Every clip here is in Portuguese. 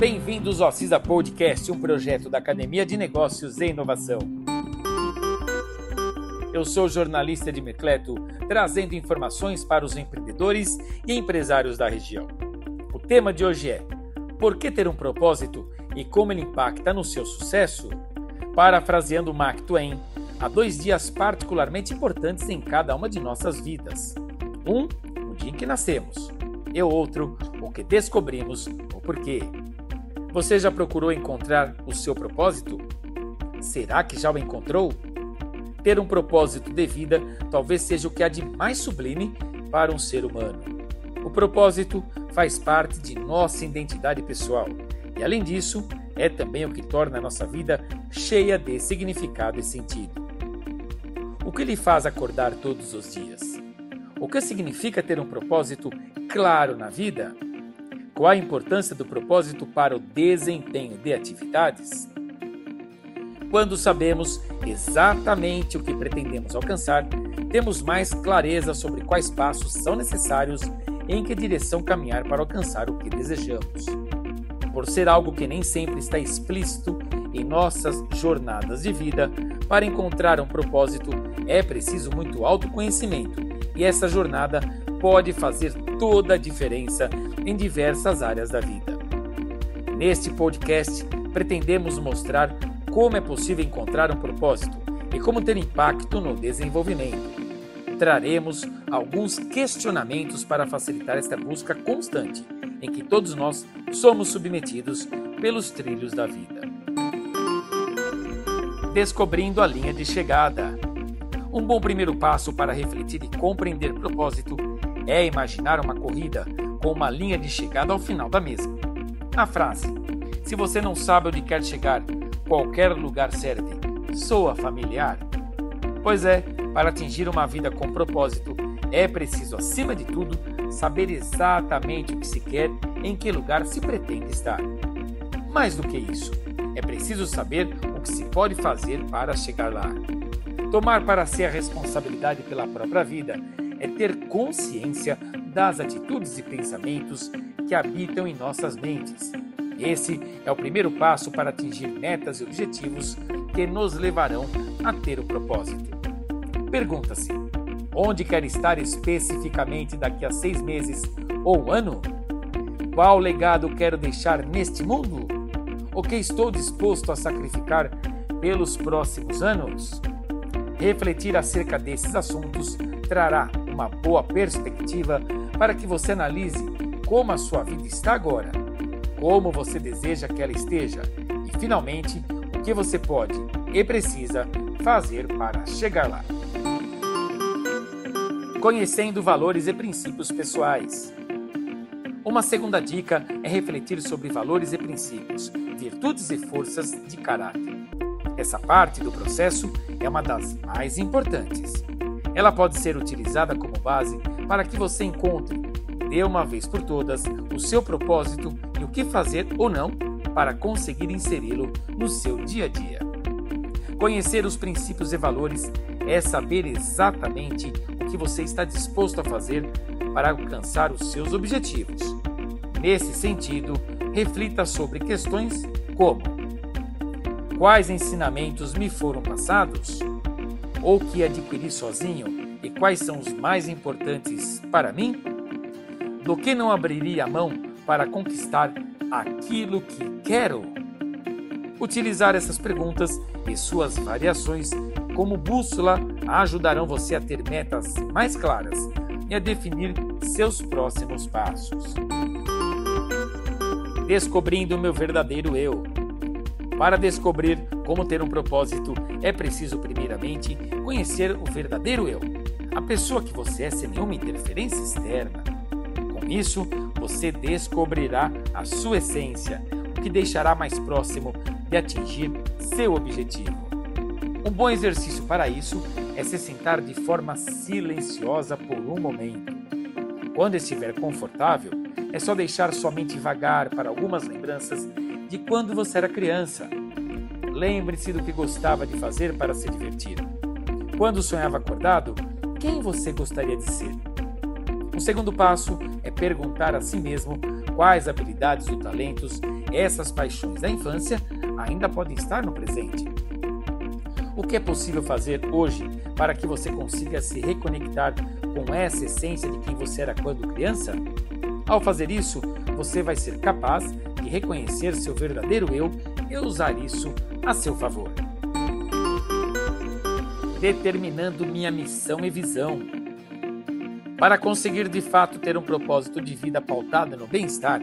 Bem-vindos ao CISA Podcast, um projeto da Academia de Negócios e Inovação. Eu sou jornalista de Mercleto, trazendo informações para os empreendedores e empresários da região. O tema de hoje é: Por que ter um propósito e como ele impacta no seu sucesso? Parafraseando Mark Twain, há dois dias particularmente importantes em cada uma de nossas vidas. Um, o dia em que nascemos, e o outro, o que descobrimos o porquê. Você já procurou encontrar o seu propósito? Será que já o encontrou? Ter um propósito de vida talvez seja o que há de mais sublime para um ser humano. O propósito faz parte de nossa identidade pessoal e, além disso, é também o que torna a nossa vida cheia de significado e sentido. O que lhe faz acordar todos os dias? O que significa ter um propósito claro na vida? Qual a importância do propósito para o desempenho de atividades? Quando sabemos exatamente o que pretendemos alcançar, temos mais clareza sobre quais passos são necessários e em que direção caminhar para alcançar o que desejamos. Por ser algo que nem sempre está explícito em nossas jornadas de vida, para encontrar um propósito é preciso muito autoconhecimento, e essa jornada pode fazer toda a diferença em diversas áreas da vida. Neste podcast, pretendemos mostrar como é possível encontrar um propósito e como ter impacto no desenvolvimento. Traremos alguns questionamentos para facilitar esta busca constante em que todos nós somos submetidos pelos trilhos da vida. Descobrindo a linha de chegada. Um bom primeiro passo para refletir e compreender propósito é imaginar uma corrida com uma linha de chegada ao final da mesma. A frase: Se você não sabe onde quer chegar, qualquer lugar serve, soa familiar? Pois é, para atingir uma vida com propósito, é preciso, acima de tudo, saber exatamente o que se quer, em que lugar se pretende estar. Mais do que isso, é preciso saber o que se pode fazer para chegar lá. Tomar para si a responsabilidade pela própria vida é ter consciência das atitudes e pensamentos que habitam em nossas mentes. Esse é o primeiro passo para atingir metas e objetivos que nos levarão a ter o propósito. Pergunta-se: onde quer estar especificamente daqui a seis meses ou ano? Qual legado quero deixar neste mundo? O que estou disposto a sacrificar pelos próximos anos? Refletir acerca desses assuntos trará uma boa perspectiva para que você analise como a sua vida está agora, como você deseja que ela esteja e, finalmente, o que você pode e precisa fazer para chegar lá. Conhecendo valores e princípios pessoais. Uma segunda dica é refletir sobre valores e princípios, virtudes e forças de caráter. Essa parte do processo é uma das mais importantes. Ela pode ser utilizada como base para que você encontre, de uma vez por todas, o seu propósito e o que fazer ou não para conseguir inseri-lo no seu dia a dia. Conhecer os princípios e valores é saber exatamente o que você está disposto a fazer para alcançar os seus objetivos. Nesse sentido, reflita sobre questões como: quais ensinamentos me foram passados? Ou que adquiri sozinho e quais são os mais importantes para mim? Do que não abriria a mão para conquistar aquilo que quero? Utilizar essas perguntas e suas variações como bússola ajudarão você a ter metas mais claras e a definir seus próximos passos. Descobrindo meu verdadeiro eu. Para descobrir como ter um propósito, é preciso, primeiramente, conhecer o verdadeiro eu, a pessoa que você é sem nenhuma interferência externa. Com isso, você descobrirá a sua essência, o que deixará mais próximo de atingir seu objetivo. Um bom exercício para isso é se sentar de forma silenciosa por um momento. Quando estiver confortável, é só deixar sua mente vagar para algumas lembranças de quando você era criança. Lembre-se do que gostava de fazer para se divertir. Quando sonhava acordado, quem você gostaria de ser? O segundo passo é perguntar a si mesmo quais habilidades ou talentos essas paixões da infância ainda podem estar no presente. O que é possível fazer hoje para que você consiga se reconectar com essa essência de quem você era quando criança? Ao fazer isso, você vai ser capaz reconhecer seu verdadeiro eu e usar isso a seu favor. Determinando minha missão e visão. Para conseguir de fato ter um propósito de vida pautado no bem-estar,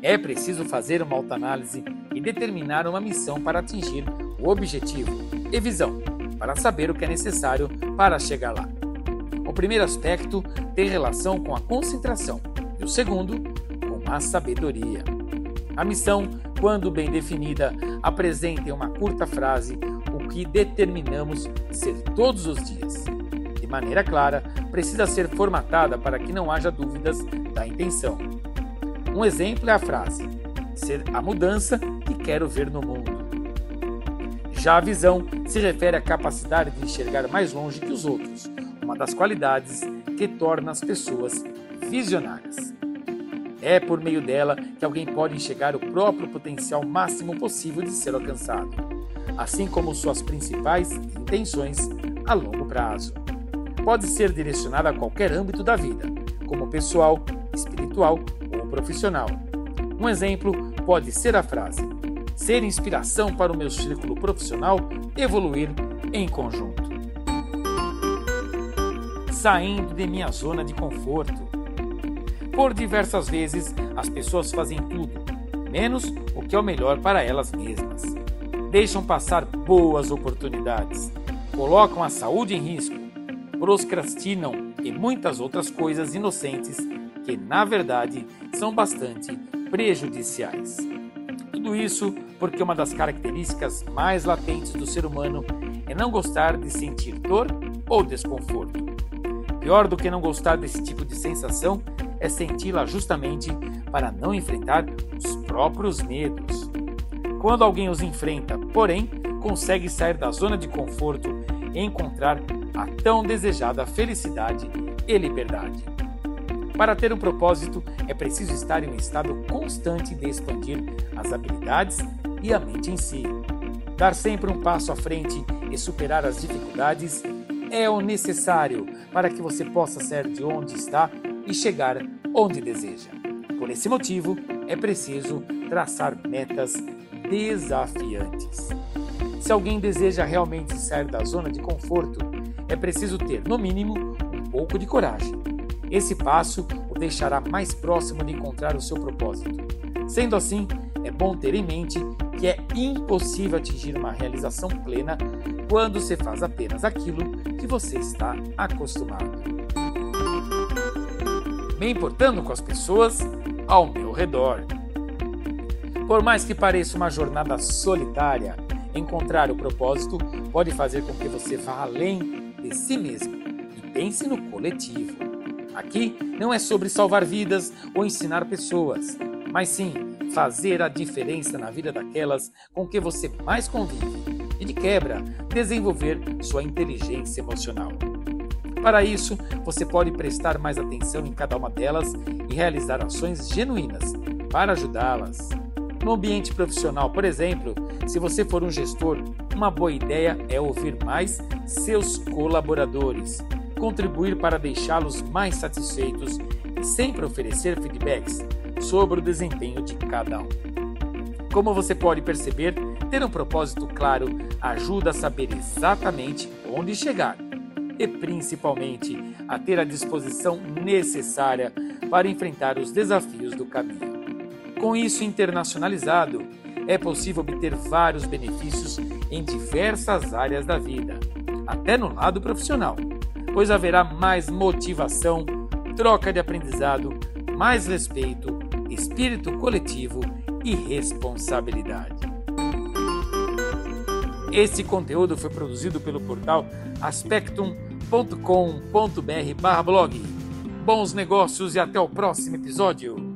é preciso fazer uma autoanálise e determinar uma missão para atingir o objetivo e visão, para saber o que é necessário para chegar lá. O primeiro aspecto tem relação com a concentração e o segundo, com a sabedoria. A missão, quando bem definida, apresenta em uma curta frase o que determinamos ser todos os dias. De maneira clara, precisa ser formatada para que não haja dúvidas da intenção. Um exemplo é a frase: ser a mudança que quero ver no mundo. Já a visão se refere à capacidade de enxergar mais longe que os outros, uma das qualidades que torna as pessoas visionárias. É por meio dela que alguém pode enxergar o próprio potencial máximo possível de ser alcançado, assim como suas principais intenções a longo prazo. Pode ser direcionada a qualquer âmbito da vida, como pessoal, espiritual ou profissional. Um exemplo pode ser a frase: ser inspiração para o meu círculo profissional evoluir em conjunto. Saindo de minha zona de conforto. Por diversas vezes, as pessoas fazem tudo, menos o que é o melhor para elas mesmas. Deixam passar boas oportunidades, colocam a saúde em risco, procrastinam e muitas outras coisas inocentes que, na verdade, são bastante prejudiciais. Tudo isso porque uma das características mais latentes do ser humano é não gostar de sentir dor ou desconforto. Pior do que não gostar desse tipo de sensação é senti-la justamente para não enfrentar os próprios medos. Quando alguém os enfrenta, porém, consegue sair da zona de conforto e encontrar a tão desejada felicidade e liberdade. Para ter um propósito, é preciso estar em um estado constante de expandir as habilidades e a mente em si. Dar sempre um passo à frente e superar as dificuldades é o necessário para que você possa sair de onde está e chegar onde deseja. Por esse motivo, é preciso traçar metas desafiantes. Se alguém deseja realmente sair da zona de conforto, é preciso ter, no mínimo, um pouco de coragem. Esse passo o deixará mais próximo de encontrar o seu propósito. Sendo assim, é bom ter em mente que é impossível atingir uma realização plena quando se faz apenas aquilo que você está acostumado. Me importando com as pessoas ao meu redor. Por mais que pareça uma jornada solitária, encontrar o propósito pode fazer com que você vá além de si mesmo e pense no coletivo. Aqui não é sobre salvar vidas ou ensinar pessoas, mas sim fazer a diferença na vida daquelas com que você mais convive e, de quebra, desenvolver sua inteligência emocional. Para isso, você pode prestar mais atenção em cada uma delas e realizar ações genuínas para ajudá-las. No ambiente profissional, por exemplo, se você for um gestor, uma boa ideia é ouvir mais seus colaboradores, contribuir para deixá-los mais satisfeitos e sempre oferecer feedbacks sobre o desempenho de cada um. Como você pode perceber, ter um propósito claro ajuda a saber exatamente onde chegar e principalmente a ter a disposição necessária para enfrentar os desafios do caminho. Com isso internacionalizado, é possível obter vários benefícios em diversas áreas da vida, até no lado profissional, pois haverá mais motivação, troca de aprendizado, mais respeito, espírito coletivo e responsabilidade. Esse conteúdo foi produzido pelo portal aspectum.com.br/blog. Bons negócios e até o próximo episódio.